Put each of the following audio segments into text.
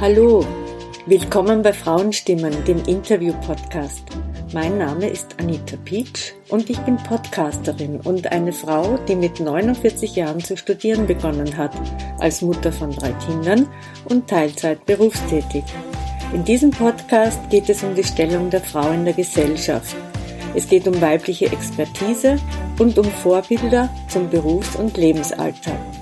Hallo, willkommen bei Frauenstimmen, dem Interview-Podcast. Mein Name ist Anita Pietsch und ich bin Podcasterin und eine Frau, die mit 49 Jahren zu studieren begonnen hat, als Mutter von drei Kindern und Teilzeit berufstätig. In diesem Podcast geht es um die Stellung der Frau in der Gesellschaft. Es geht um weibliche Expertise und um Vorbilder zum Berufs- und Lebensalltag.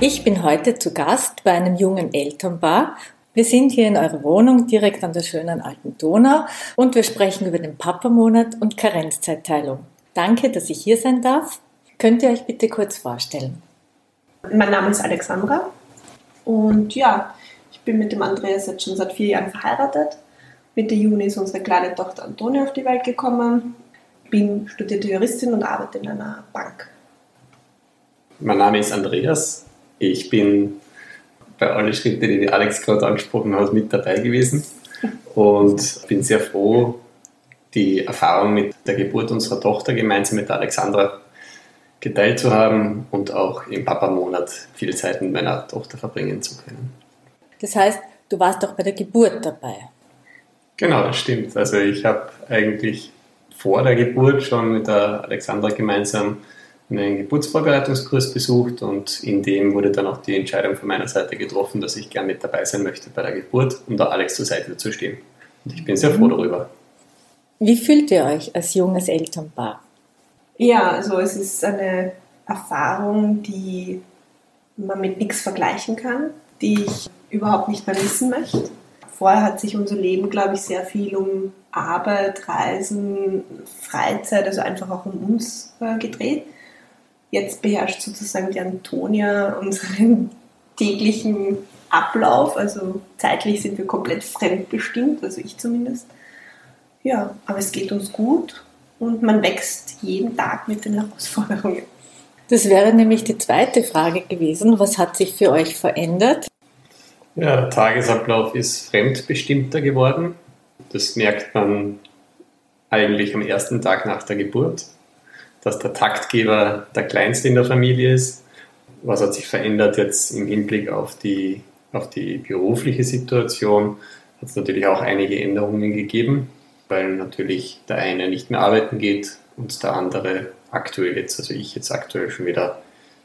Ich bin heute zu Gast bei einem jungen Elternpaar wir sind hier in eurer Wohnung direkt an der schönen alten Donau und wir sprechen über den Papamonat und Karenzzeitteilung. Danke, dass ich hier sein darf. Könnt ihr euch bitte kurz vorstellen? Mein Name ist Alexandra und ja, ich bin mit dem Andreas jetzt schon seit vier Jahren verheiratet. Mitte Juni ist unsere kleine Tochter Antonia auf die Welt gekommen. Bin studierte Juristin und arbeite in einer Bank. Mein Name ist Andreas. Ich bin bei allen Schritten, die Alex gerade angesprochen hat, mit dabei gewesen und bin sehr froh, die Erfahrung mit der Geburt unserer Tochter gemeinsam mit Alexandra geteilt zu haben und auch im Papa-Monat viel Zeit mit meiner Tochter verbringen zu können. Das heißt, du warst auch bei der Geburt dabei. Genau, das stimmt. Also ich habe eigentlich vor der Geburt schon mit der Alexandra gemeinsam einen Geburtsvorbereitungskurs besucht und in dem wurde dann auch die Entscheidung von meiner Seite getroffen, dass ich gern mit dabei sein möchte bei der Geburt, um da Alex zur Seite zu stehen. Und ich bin sehr froh darüber. Wie fühlt ihr euch als junges Elternpaar? Ja, also es ist eine Erfahrung, die man mit nichts vergleichen kann, die ich überhaupt nicht mehr wissen möchte. Vorher hat sich unser Leben, glaube ich, sehr viel um Arbeit, Reisen, Freizeit, also einfach auch um uns äh, gedreht. Jetzt beherrscht sozusagen die Antonia unseren täglichen Ablauf. Also zeitlich sind wir komplett fremdbestimmt, also ich zumindest. Ja, aber es geht uns gut und man wächst jeden Tag mit den Herausforderungen. Das wäre nämlich die zweite Frage gewesen. Was hat sich für euch verändert? Ja, der Tagesablauf ist fremdbestimmter geworden. Das merkt man eigentlich am ersten Tag nach der Geburt dass der Taktgeber der Kleinste in der Familie ist. Was hat sich verändert jetzt im Hinblick auf die, auf die berufliche Situation? Hat es natürlich auch einige Änderungen gegeben, weil natürlich der eine nicht mehr arbeiten geht und der andere aktuell jetzt, also ich jetzt aktuell schon wieder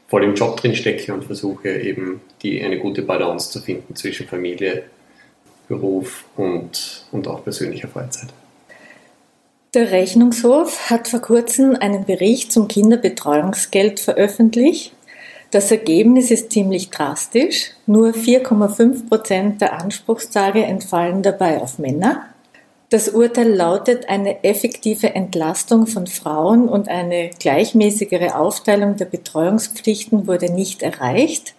voll im Job drin stecke und versuche eben die, eine gute Balance zu finden zwischen Familie, Beruf und, und auch persönlicher Freizeit. Der Rechnungshof hat vor kurzem einen Bericht zum Kinderbetreuungsgeld veröffentlicht. Das Ergebnis ist ziemlich drastisch. Nur 4,5 Prozent der Anspruchstage entfallen dabei auf Männer. Das Urteil lautet, eine effektive Entlastung von Frauen und eine gleichmäßigere Aufteilung der Betreuungspflichten wurde nicht erreicht.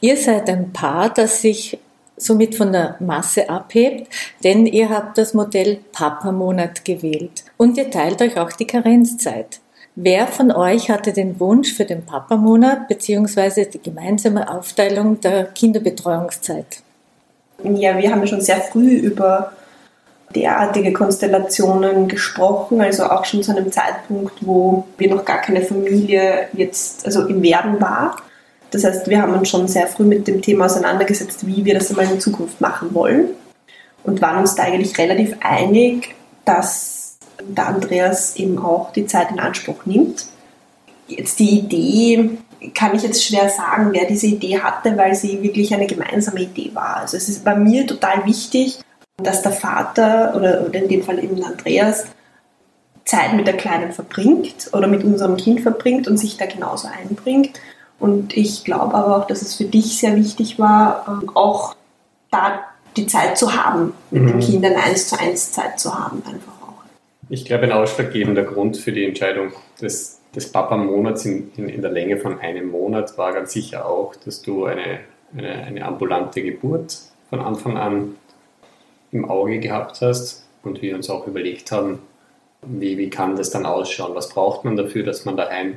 Ihr seid ein Paar, das sich somit von der Masse abhebt, denn ihr habt das Modell Papa-Monat gewählt und ihr teilt euch auch die Karenzzeit. Wer von euch hatte den Wunsch für den Papa-Monat bzw. die gemeinsame Aufteilung der Kinderbetreuungszeit? Ja, wir haben schon sehr früh über derartige Konstellationen gesprochen, also auch schon zu einem Zeitpunkt, wo wir noch gar keine Familie jetzt, also im Werden war. Das heißt, wir haben uns schon sehr früh mit dem Thema auseinandergesetzt, wie wir das einmal in Zukunft machen wollen und waren uns da eigentlich relativ einig, dass der Andreas eben auch die Zeit in Anspruch nimmt. Jetzt die Idee kann ich jetzt schwer sagen, wer diese Idee hatte, weil sie wirklich eine gemeinsame Idee war. Also es ist bei mir total wichtig, dass der Vater oder, oder in dem Fall eben Andreas Zeit mit der Kleinen verbringt oder mit unserem Kind verbringt und sich da genauso einbringt. Und ich glaube aber auch, dass es für dich sehr wichtig war, ähm, auch da die Zeit zu haben, mit mhm. den Kindern eins zu eins Zeit zu haben, einfach auch. Ich glaube, ein ausschlaggebender Grund für die Entscheidung des, des Papa-Monats in, in, in, der Länge von einem Monat war ganz sicher auch, dass du eine, eine, eine ambulante Geburt von Anfang an im Auge gehabt hast und wir uns auch überlegt haben, wie, wie kann das dann ausschauen? Was braucht man dafür, dass man daheim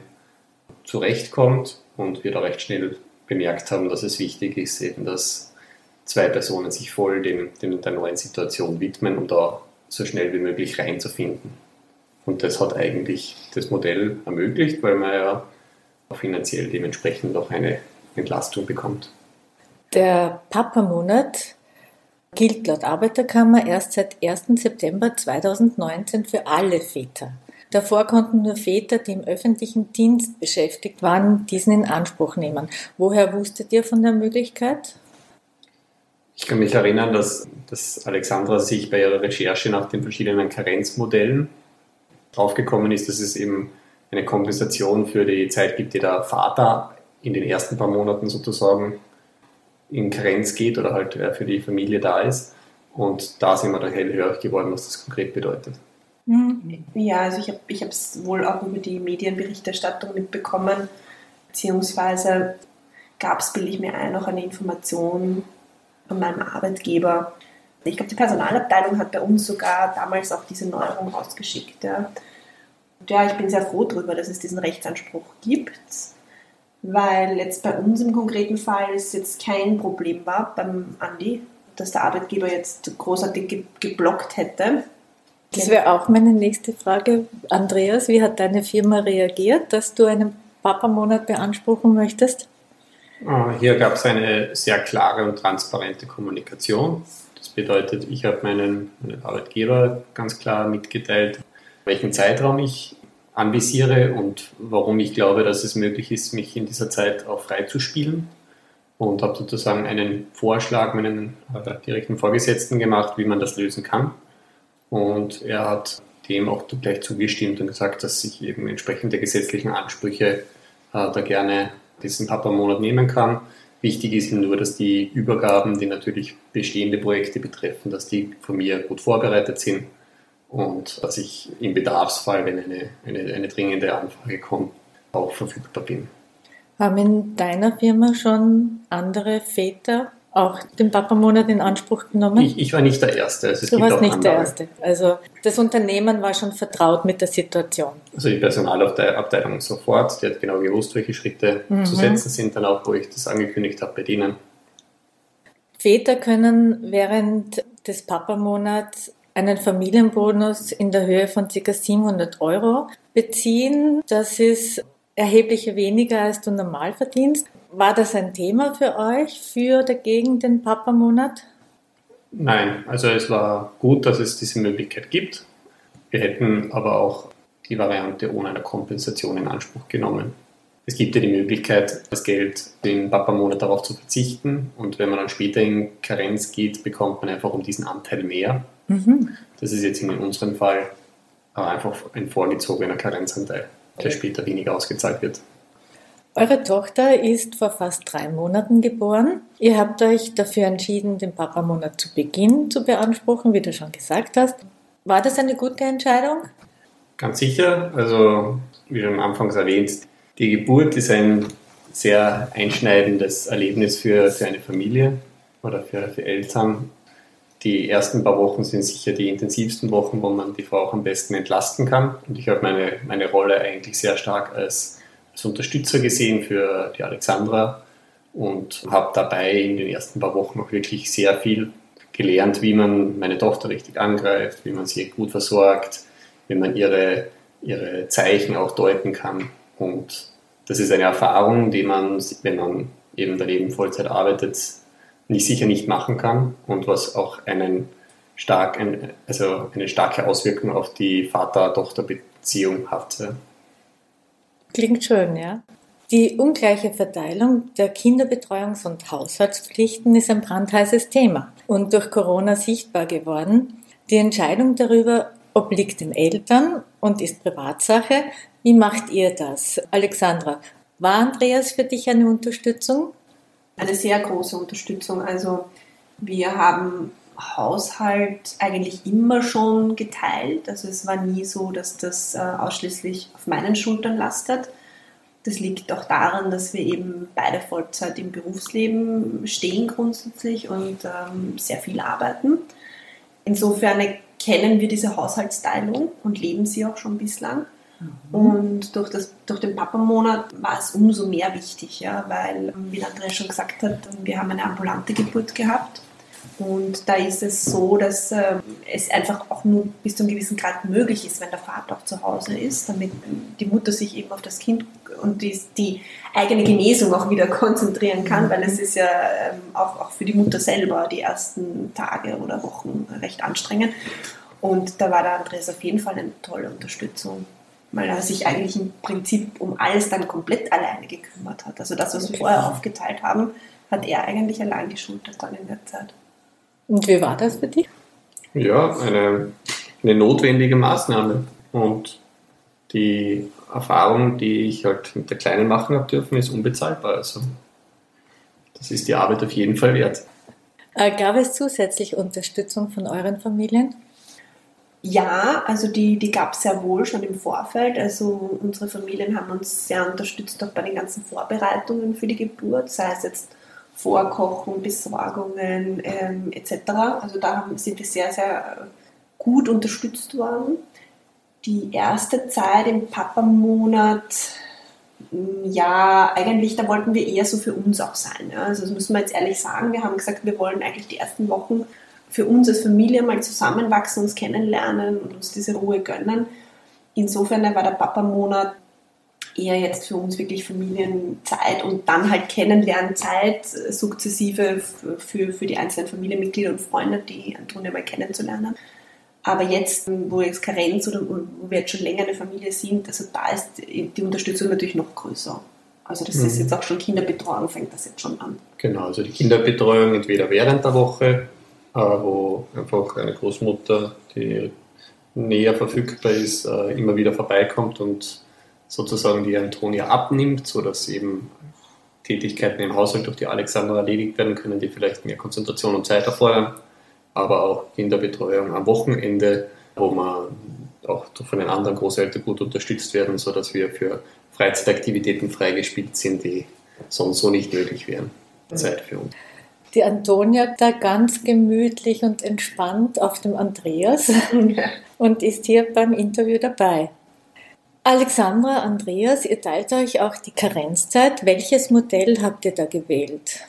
zurechtkommt und wir da recht schnell bemerkt haben, dass es wichtig ist, eben, dass zwei Personen sich voll dem, dem, der neuen Situation widmen, um da so schnell wie möglich reinzufinden. Und das hat eigentlich das Modell ermöglicht, weil man ja finanziell dementsprechend auch eine Entlastung bekommt. Der Papa-Monat gilt laut Arbeiterkammer erst seit 1. September 2019 für alle Väter. Davor konnten nur Väter, die im öffentlichen Dienst beschäftigt waren, diesen in Anspruch nehmen. Woher wusstet ihr von der Möglichkeit? Ich kann mich erinnern, dass, dass Alexandra sich bei ihrer Recherche nach den verschiedenen Karenzmodellen draufgekommen ist, dass es eben eine Kompensation für die Zeit gibt, die der Vater in den ersten paar Monaten sozusagen in Karenz geht oder halt für die Familie da ist. Und da sind wir dann hellhörig geworden, was das konkret bedeutet. Mhm. Ja, also ich habe ich es wohl auch über die Medienberichterstattung mitbekommen, beziehungsweise gab es, bilde ich mir ein, noch eine Information von meinem Arbeitgeber. Ich glaube, die Personalabteilung hat bei uns sogar damals auch diese Neuerung rausgeschickt. Ja. Und ja, ich bin sehr froh darüber, dass es diesen Rechtsanspruch gibt, weil jetzt bei uns im konkreten Fall es jetzt kein Problem war beim Andi, dass der Arbeitgeber jetzt großartig geblockt hätte. Das wäre auch meine nächste Frage. Andreas, wie hat deine Firma reagiert, dass du einen Papa-Monat beanspruchen möchtest? Ah, hier gab es eine sehr klare und transparente Kommunikation. Das bedeutet, ich habe meinen, meinen Arbeitgeber ganz klar mitgeteilt, welchen Zeitraum ich anvisiere und warum ich glaube, dass es möglich ist, mich in dieser Zeit auch frei zu spielen. Und habe sozusagen einen Vorschlag meinen äh, direkten Vorgesetzten gemacht, wie man das lösen kann. Und er hat dem auch gleich zugestimmt und gesagt, dass ich eben entsprechende gesetzlichen Ansprüche äh, da gerne diesen Papa-Monat nehmen kann. Wichtig ist nur, dass die Übergaben, die natürlich bestehende Projekte betreffen, dass die von mir gut vorbereitet sind und dass ich im Bedarfsfall, wenn eine, eine, eine dringende Anfrage kommt, auch verfügbar bin. Haben in deiner Firma schon andere Väter auch den Papa-Monat in Anspruch genommen? Ich, ich, war nicht der Erste. Also du warst nicht andere. der Erste. Also das Unternehmen war schon vertraut mit der Situation. Also die Personalabteilung sofort, die hat genau gewusst, welche Schritte mhm. zu setzen sind, dann auch, wo ich das angekündigt habe bei denen. Väter können während des Papa-Monats einen Familienbonus in der Höhe von ca. 700 Euro beziehen. Das ist erheblich weniger als du normal verdienst. War das ein Thema für euch, für dagegen den Papa-Monat? Nein, also es war gut, dass es diese Möglichkeit gibt. Wir hätten aber auch die Variante ohne eine Kompensation in Anspruch genommen. Es gibt ja die Möglichkeit, das Geld den Papa-Monat darauf zu verzichten und wenn man dann später in Karenz geht, bekommt man einfach um diesen Anteil mehr. Mhm. Das ist jetzt in unserem Fall einfach ein vorgezogener Karenzanteil, der später weniger ausgezahlt wird. Eure Tochter ist vor fast drei Monaten geboren. Ihr habt euch dafür entschieden, den Papa-Monat zu Beginn zu beanspruchen, wie du schon gesagt hast. War das eine gute Entscheidung? Ganz sicher. Also, wie schon anfangs erwähnt, die Geburt ist ein sehr einschneidendes Erlebnis für, für eine Familie oder für, für Eltern. Die ersten paar Wochen sind sicher die intensivsten Wochen, wo man die Frau auch am besten entlasten kann. Und ich habe meine, meine Rolle eigentlich sehr stark als als Unterstützer gesehen für die Alexandra und habe dabei in den ersten paar Wochen auch wirklich sehr viel gelernt, wie man meine Tochter richtig angreift, wie man sie gut versorgt, wie man ihre, ihre Zeichen auch deuten kann. Und das ist eine Erfahrung, die man, wenn man eben daneben Vollzeit arbeitet, nicht, sicher nicht machen kann und was auch einen stark, also eine starke Auswirkung auf die Vater-Tochter-Beziehung hat. Klingt schön, ja. Die ungleiche Verteilung der Kinderbetreuungs- und Haushaltspflichten ist ein brandheißes Thema und durch Corona sichtbar geworden. Die Entscheidung darüber obliegt den Eltern und ist Privatsache. Wie macht ihr das? Alexandra, war Andreas für dich eine Unterstützung? Eine sehr große Unterstützung. Also wir haben Haushalt eigentlich immer schon geteilt. Also es war nie so, dass das äh, ausschließlich auf meinen Schultern lastet. Das liegt auch daran, dass wir eben beide Vollzeit im Berufsleben stehen grundsätzlich und ähm, sehr viel arbeiten. Insofern kennen wir diese Haushaltsteilung und leben sie auch schon bislang. Mhm. Und durch, das, durch den Papa-Monat war es umso mehr wichtig, ja, weil, wie Andrea schon gesagt hat, wir haben eine ambulante Geburt gehabt Und da ist es so, dass äh, es einfach auch nur bis zu einem gewissen Grad möglich ist, wenn der Vater auch zu Hause ist, damit die Mutter sich eben auf das Kind und die, die eigene Genesung auch wieder konzentrieren kann, weil es ist ja ähm, auch, auch für die Mutter selber die ersten Tage oder Wochen recht anstrengend. Und da war der Andreas auf jeden Fall eine tolle Unterstützung, weil er sich eigentlich im Prinzip um alles dann komplett alleine gekümmert hat. Also das, was wir vorher aufgeteilt haben, hat er eigentlich allein geschultert dann in der Zeit. Und wie war das für dich? Ja, eine, eine notwendige Maßnahme. Und die Erfahrung, die ich halt mit der Kleinen machen habe dürfen, ist unbezahlbar. Also das ist die Arbeit auf jeden Fall wert. Äh, gab es zusätzlich Unterstützung von euren Familien? Ja, also die, die gab es sehr wohl schon im Vorfeld. Also unsere Familien haben uns sehr unterstützt, auch bei den ganzen Vorbereitungen für die Geburt, sei es jetzt Vorkochen, Besorgungen ähm, etc. Also da sind wir sehr, sehr gut unterstützt worden. Die erste Zeit im Papa-Monat, mm, ja, eigentlich, da wollten wir eher so für uns auch sein. Ja. Also das müssen wir jetzt ehrlich sagen. Wir haben gesagt, wir wollen eigentlich die ersten Wochen für uns als Familie mal zusammenwachsen, uns kennenlernen und uns diese Ruhe gönnen. Insofern war der Papa-Monat eher jetzt für uns wirklich Familienzeit und dann halt Kennenlernzeit äh, sukzessive für, für die einzelnen Familienmitglieder und Freunde, die Antonia mal kennenzulernen. Aber jetzt, wo jetzt Karenz oder wo wir jetzt schon länger eine Familie sind, also da ist die Unterstützung natürlich noch größer. Also das mhm. ist jetzt auch schon Kinderbetreuung, fängt das jetzt schon an. Genau, also die Kinderbetreuung entweder während der Woche, äh, wo einfach eine Großmutter, die näher verfügbar ist, äh, immer wieder vorbeikommt und sozusagen die Antonia abnimmt, sodass eben Tätigkeiten im Haushalt durch die Alexandra erledigt werden können, die vielleicht mehr Konzentration und Zeit erfordern, aber auch Kinderbetreuung am Wochenende, wo man auch von den anderen Großeltern gut unterstützt werden, sodass wir für Freizeitaktivitäten freigespielt sind, die sonst so nicht möglich wären. Zeit für uns. Die Antonia da ganz gemütlich und entspannt auf dem Andreas und ist hier beim Interview dabei. Alexandra, Andreas, ihr teilt euch auch die Karenzzeit. Welches Modell habt ihr da gewählt?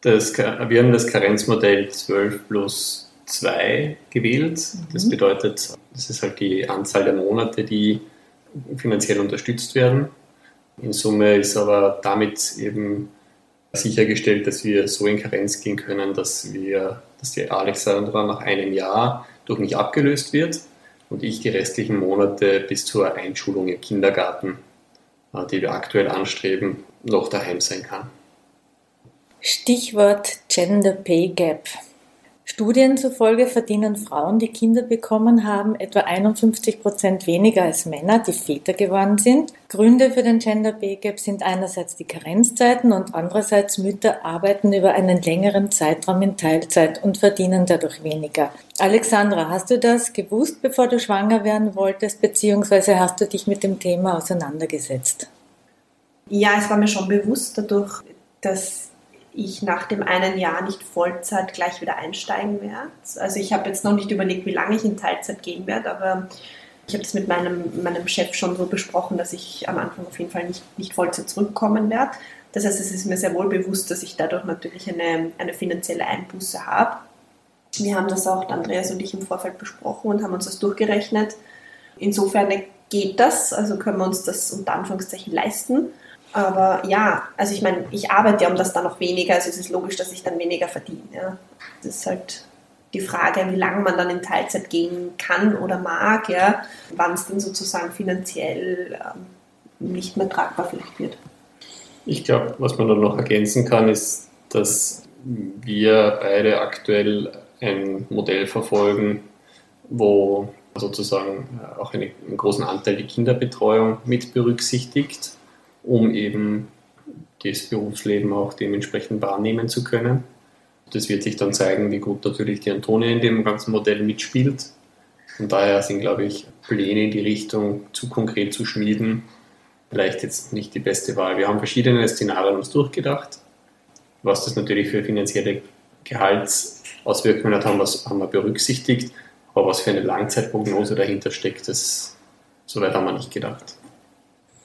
Das, wir haben das Karenzmodell 12 plus 2 gewählt. Das mhm. bedeutet, das ist halt die Anzahl der Monate, die finanziell unterstützt werden. In Summe ist aber damit eben sichergestellt, dass wir so in Karenz gehen können, dass wir, dass die Alexandra nach einem Jahr durch mich abgelöst wird und ich die restlichen Monate bis zur Einschulung im Kindergarten, äh, die wir aktuell anstreben, noch daheim sein kann. Stichwort Gender Pay Gap. Studien zufolge verdienen Frauen, die Kinder bekommen haben, etwa 51 Prozent weniger als Männer, die Väter geworden sind. Gründe für den Gender Pay Gap sind einerseits die Karenzzeiten und andererseits Mütter arbeiten über einen längeren Zeitraum in Teilzeit und verdienen dadurch weniger. Alexandra, hast du das gewusst, bevor du schwanger werden wolltest, beziehungsweise hast du dich mit dem Thema auseinandergesetzt? Ja, es war mir schon bewusst dadurch, dass ich nach dem einen Jahr nicht Vollzeit gleich wieder einsteigen werde. Also ich habe jetzt noch nicht überlegt, wie lange ich in Teilzeit gehen werde, aber ich habe das mit meinem, meinem Chef schon so besprochen, dass ich am Anfang auf jeden Fall nicht, nicht Vollzeit zurückkommen werde. Das heißt, es ist mir sehr wohl bewusst, dass ich dadurch natürlich eine, eine finanzielle Einbuße habe. Wir haben das auch, Andreas und ich, im Vorfeld besprochen und haben uns das durchgerechnet. Insofern geht das, also können wir uns das unter Anführungszeichen leisten. Aber ja, also ich meine, ich arbeite ja um das dann noch weniger, also es ist logisch, dass ich dann weniger verdiene. Ja. Das ist halt die Frage, wie lange man dann in Teilzeit gehen kann oder mag, ja, wann es dann sozusagen finanziell ähm, nicht mehr tragbar vielleicht wird. Ich glaube, was man dann noch ergänzen kann, ist, dass wir beide aktuell ein Modell verfolgen, wo sozusagen auch einen großen Anteil die Kinderbetreuung mit berücksichtigt um eben das Berufsleben auch dementsprechend wahrnehmen zu können. Das wird sich dann zeigen, wie gut natürlich die Antonia in dem ganzen Modell mitspielt. Und daher sind, glaube ich, Pläne in die Richtung zu konkret zu schmieden, vielleicht jetzt nicht die beste Wahl. Wir haben verschiedene Szenarien uns durchgedacht. Was das natürlich für finanzielle Gehaltsauswirkungen hat, haben wir, haben wir berücksichtigt. Aber was für eine Langzeitprognose dahinter steckt, das, soweit haben wir nicht gedacht.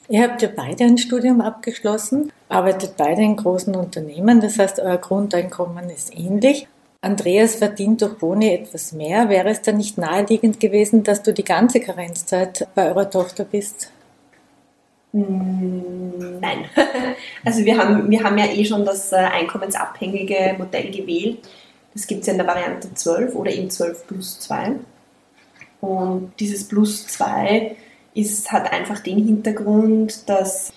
Ihr habt ja beide ein Studium abgeschlossen, arbeitet beide in großen Unternehmen, das heißt, euer Grundeinkommen ist ähnlich. Andreas verdient durch Boni etwas mehr. Wäre es dann nicht naheliegend gewesen, dass du die ganze Karenzzeit bei eurer Tochter bist? Mm, nein. Also wir haben, wir haben ja eh schon das äh, einkommensabhängige Modell gewählt. Das gibt es ja in der Variante 12 oder eben 12 plus 2. Und dieses plus 2 ist, hat einfach den Hintergrund, dass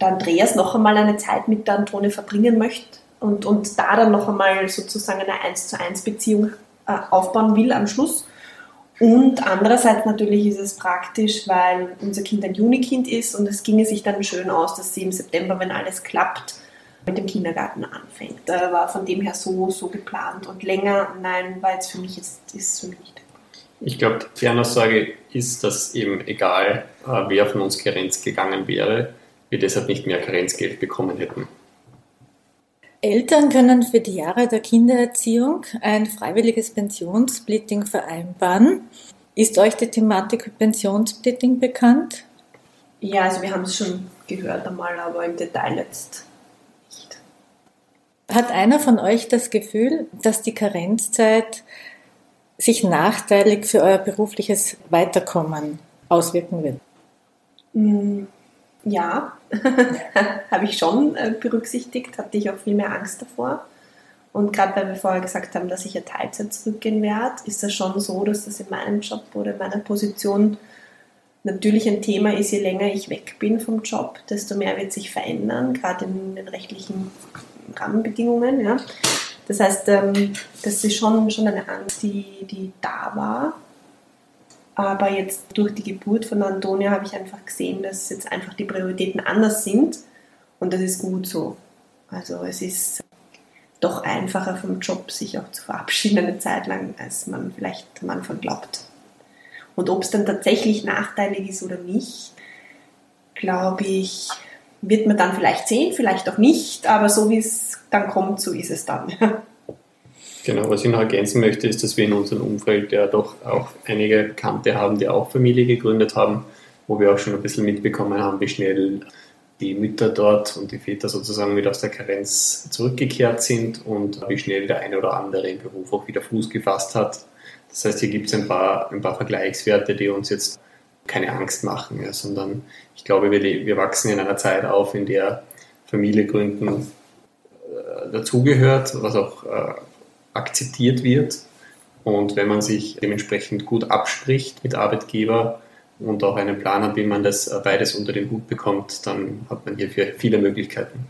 der Andreas noch einmal eine Zeit mit der Antone verbringen möchte und, und da dann noch einmal sozusagen eine 1 zu 1 Beziehung äh, aufbauen will am Schluss. Und andererseits natürlich ist es praktisch, weil unser Kind ein Junikind ist und es ginge sich dann schön aus, dass sie im September, wenn alles klappt, mit dem Kindergarten anfängt. Da war von dem her so, so geplant. Und länger, nein, war jetzt für mich jetzt, ist für mich nicht. Ich glaube, die Kernaussage ist, dass eben egal, äh, wer von uns Karenz gegangen wäre, wir deshalb nicht mehr Karenzgeld bekommen hätten. Eltern können für die Jahre der Kindererziehung ein freiwilliges Pensionssplitting vereinbaren. Ist euch die Thematik Pensionssplitting bekannt? Ja, also wir haben es schon gehört einmal, aber im Detail jetzt nicht. Hat einer von euch das Gefühl, dass die Karenzzeit sich nachteilig für euer berufliches Weiterkommen auswirken wird? Mm, ja, habe ich schon äh, berücksichtigt, hatte ich auch viel mehr Angst davor. Und gerade weil wir vorher gesagt haben, dass ich ja Teilzeit zurückgehen werde, ist das schon so, dass das in meinem Job oder in meiner Position natürlich ein Thema ist, je länger ich weg bin vom Job, desto mehr wird sich verändern, gerade in den rechtlichen Rahmenbedingungen. Ja. Das heißt, ähm, das ist schon, schon eine Angst, die, die da war. Aber jetzt durch die Geburt von Antonia habe ich einfach gesehen, dass jetzt einfach die Prioritäten anders sind und das ist gut so. Also es ist doch einfacher vom Job, sich auch zu verabschieden eine Zeit lang, als man vielleicht am Anfang glaubt. Und ob es dann tatsächlich nachteilig ist oder nicht, glaube ich, wird man dann vielleicht sehen, vielleicht auch nicht, aber so wie es dann kommt, so ist es dann. Genau, was ich noch ergänzen möchte, ist, dass wir in unserem Umfeld ja doch auch einige Bekannte haben, die auch Familie gegründet haben, wo wir auch schon ein bisschen mitbekommen haben, wie schnell die Mütter dort und die Väter sozusagen wieder aus der Karenz zurückgekehrt sind und wie schnell der eine oder andere im Beruf auch wieder Fuß gefasst hat. Das heißt, hier gibt es ein paar, ein paar Vergleichswerte, die uns jetzt keine Angst machen, ja, sondern ich glaube, wir, wir wachsen in einer Zeit auf, in der Familie gründen äh, dazugehört, was auch äh, akzeptiert wird. Und wenn man sich dementsprechend gut abspricht mit Arbeitgeber und auch einen Plan hat, wie man das äh, beides unter den Hut bekommt, dann hat man hier viele Möglichkeiten.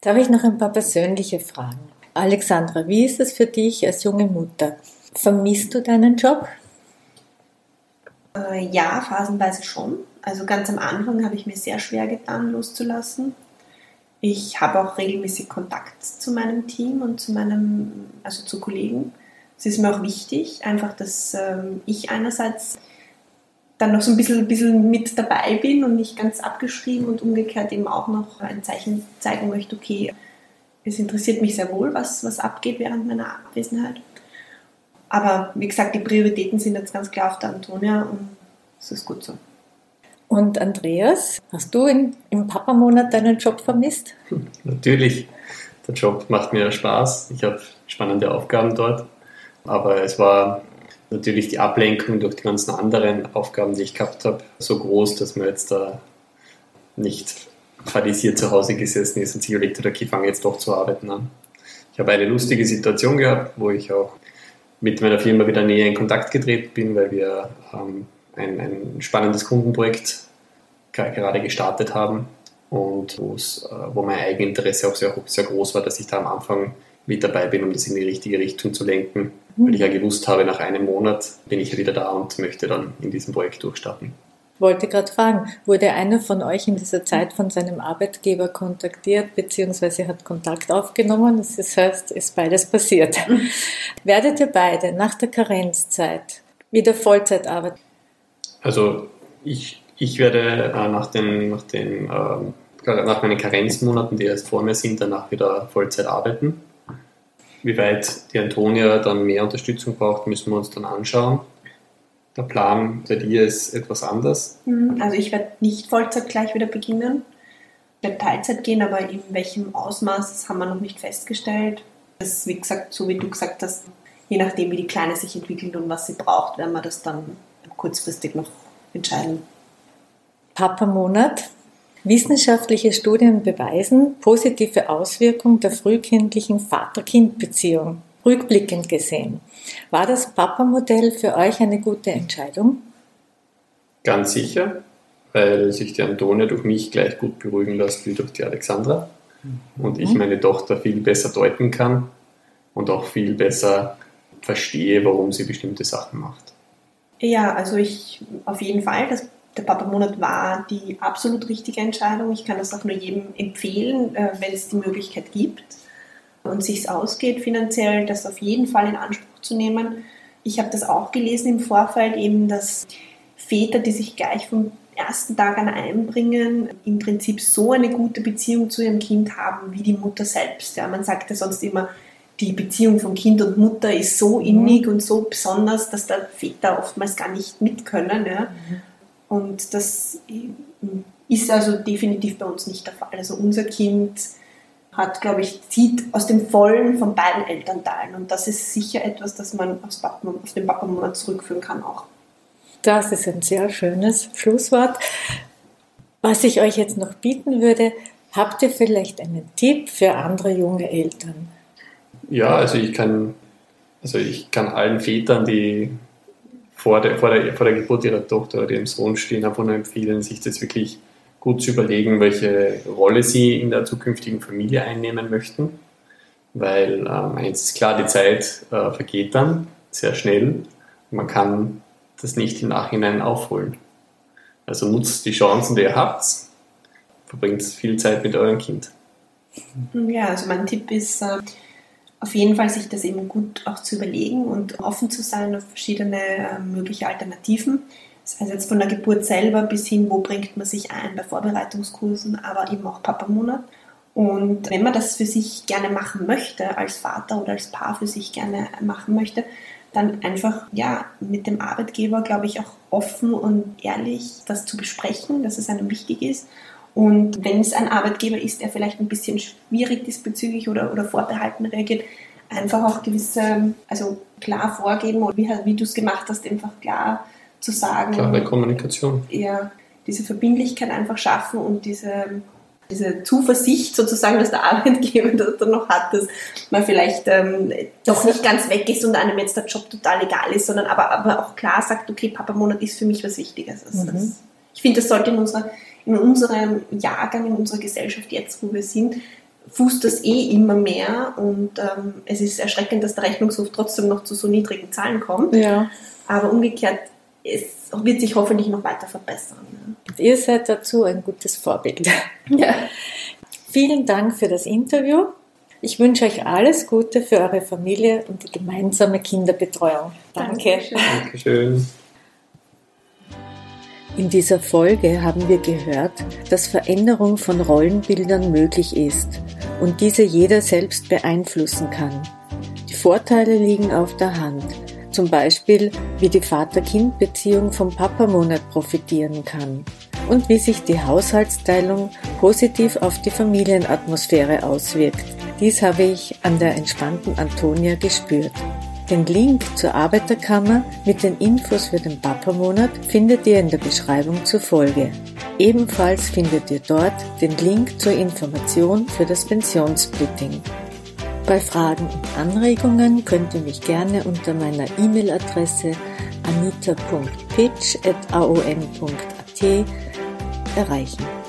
Da habe ich noch ein paar persönliche Fragen. Alexandra, wie ist es für dich als junge Mutter? Vermisst du deinen Job? Äh, ja, phasenweise schon. Also ganz am Anfang habe ich mir sehr schwer getan, loszulassen. Ich habe auch regelmäßig Kontakt zu meinem Team und zu meinem, also zu Kollegen. Es ist mir auch wichtig, einfach, dass ähm, ich einerseits dann noch so ein bisschen, bisschen mit dabei bin und nicht ganz abgeschrieben und umgekehrt eben auch noch ein Zeichen zeigen möchte, okay, es interessiert mich sehr wohl, was, was abgeht während meiner Abwesenheit. Aber wie gesagt, die Prioritäten sind jetzt ganz klar auf der Antonia und es ist gut so. Und Andreas, hast du in, im Papamonat deinen Job vermisst? Natürlich. Der Job macht mir Spaß. Ich habe spannende Aufgaben dort. Aber es war natürlich die Ablenkung durch die ganzen anderen Aufgaben, die ich gehabt habe, so groß, dass man jetzt da nicht fadisiert zu Hause gesessen ist und sich überlegt hat, okay, ich fange jetzt doch zu arbeiten an. Ich habe eine lustige Situation gehabt, wo ich auch mit meiner Firma wieder näher in Kontakt getreten bin, weil wir ähm, ein, ein spannendes Kundenprojekt gerade gestartet haben und äh, wo mein Eigeninteresse auch sehr, sehr groß war, dass ich da am Anfang mit dabei bin, um das in die richtige Richtung zu lenken, mhm. weil ich ja gewusst habe, nach einem Monat bin ich ja wieder da und möchte dann in diesem Projekt durchstarten. Ich wollte gerade fragen, wurde einer von euch in dieser Zeit von seinem Arbeitgeber kontaktiert bzw. hat Kontakt aufgenommen? Das heißt, ist beides passiert. Werdet ihr beide nach der Karenzzeit wieder Vollzeit arbeiten? Also ich, ich werde äh, nach, den, nach, den, äh, nach meinen Karenzmonaten, die erst vor mir sind, danach wieder Vollzeit arbeiten. Wie weit die Antonia dann mehr Unterstützung braucht, müssen wir uns dann anschauen. Der Plan bei dir ist etwas anders. Mhm. Also ich werde nicht Vollzeit gleich wieder beginnen. Ich werde Teilzeit gehen, aber in welchem Ausmaß, das haben wir noch nicht festgestellt. Das, wie gesagt, so wie du gesagt hast, je nachdem, wie die Kleine sich entwickelt und was sie braucht, werden wir das dann kurzfristig noch entscheiden. Papa-Monat. Wissenschaftliche Studien beweisen positive Auswirkungen der frühkindlichen Vater-Kind-Beziehung. Rückblickend gesehen. War das Papa-Modell für euch eine gute Entscheidung? Ganz sicher, weil sich die Antonia durch mich gleich gut beruhigen lässt wie durch die Alexandra. Mhm. Und ich meine Tochter viel besser deuten kann und auch viel besser verstehe, warum sie bestimmte Sachen macht. Ja, also ich auf jeden Fall. Das, der Papa-Monat war die absolut richtige Entscheidung. Ich kann das auch nur jedem empfehlen, äh, wenn es die Möglichkeit gibt und sich ausgeht finanziell, das auf jeden Fall in Anspruch zu nehmen. Ich habe das auch gelesen im Vorfeld, eben, dass Väter, die sich gleich vom ersten Tag an einbringen, im Prinzip so eine gute Beziehung zu ihrem Kind haben wie die Mutter selbst. Ja, man sagt ja sonst immer, die Beziehung von Kind und Mutter ist so innig mhm. und so besonders, dass da Väter oftmals gar nicht mit können. Ja. Mhm. Und das ist also definitiv bei uns nicht der Fall. Also unser Kind hat, glaube ich, zieht aus dem Vollen von beiden Elternteilen. Und das ist sicher etwas, das man auf den Papa-Monat zurückführen kann auch. Das ist ein sehr schönes Schlusswort. Was ich euch jetzt noch bieten würde, habt ihr vielleicht einen Tipp für andere junge Eltern? Ja, also ich kann, also ich kann allen Vätern, die vor der, vor der, vor der Geburt ihrer Tochter oder ihrem Sohn stehen, einfach nur empfehlen, sich das wirklich gut zu überlegen, welche Rolle sie in der zukünftigen Familie einnehmen möchten. Weil ähm, eins ist klar, die Zeit äh, vergeht dann sehr schnell. Man kann das nicht im Nachhinein aufholen. Also nutzt die Chancen, die ihr habt, verbringt viel Zeit mit eurem Kind. Ja, also mein Tipp ist äh, auf jeden Fall, sich das eben gut auch zu überlegen und offen zu sein auf verschiedene äh, mögliche Alternativen. Heißt jetzt von der Geburt selber bis hin, wo bringt man sich ein bei Vorbereitungskursen, aber eben auch Papa-Monat. Und wenn man das für sich gerne machen möchte, als Vater oder als Paar für sich gerne machen möchte, dann einfach ja mit dem Arbeitgeber, glaube ich, auch offen und ehrlich das zu besprechen, dass es einem wichtig ist. Und wenn es ein Arbeitgeber ist, der vielleicht ein bisschen schwierig diesbezüglich oder, oder vorbehalten reagiert, einfach auch gewisse, also klar vorgeben oder wie, wie du es gemacht hast, einfach klar zu sagen. Klare Kommunikation. Ja, diese Verbindlichkeit einfach schaffen und diese diese Zuversicht sozusagen, dass der Arbeitgeber das dann noch hat, dass man vielleicht ähm, doch nicht ganz weg ist und einem jetzt der Job total egal ist, sondern aber, aber auch klar sagt, okay, Papa-Monat ist für mich was Wichtiges. Also mhm. das, ich finde, das sollte in, unserer, in unserem Jahrgang, in unserer Gesellschaft jetzt, wo wir sind, fußt das eh immer mehr und ähm, es ist erschreckend, dass der Rechnungshof trotzdem noch zu so niedrigen Zahlen kommt. Ja. Aber umgekehrt, es wird sich hoffentlich noch weiter verbessern. Ihr seid dazu ein gutes Vorbild. Ja. Vielen Dank für das Interview. Ich wünsche euch alles Gute für eure Familie und die gemeinsame Kinderbetreuung. Danke. Dankeschön. Dankeschön. In dieser Folge haben wir gehört, dass Veränderung von Rollenbildern möglich ist und diese jeder selbst beeinflussen kann. Die Vorteile liegen auf der Hand zum Beispiel, wie die Vater-Kind-Beziehung vom Papa-Monat profitieren kann und wie sich die Haushaltsteilung positiv auf die Familienatmosphäre auswirkt. Dies habe ich an der entspannten Antonia gespürt. Den Link zur Arbeiterkammer mit den Infos für den Papa-Monat findet ihr in der Beschreibung zur Folge. Ebenfalls findet ihr dort den Link zur Information für das Pensionssplitting. Bei Fragen und Anregungen könnt ihr mich gerne unter meiner E-Mail-Adresse anita.pitch.aom.at erreichen.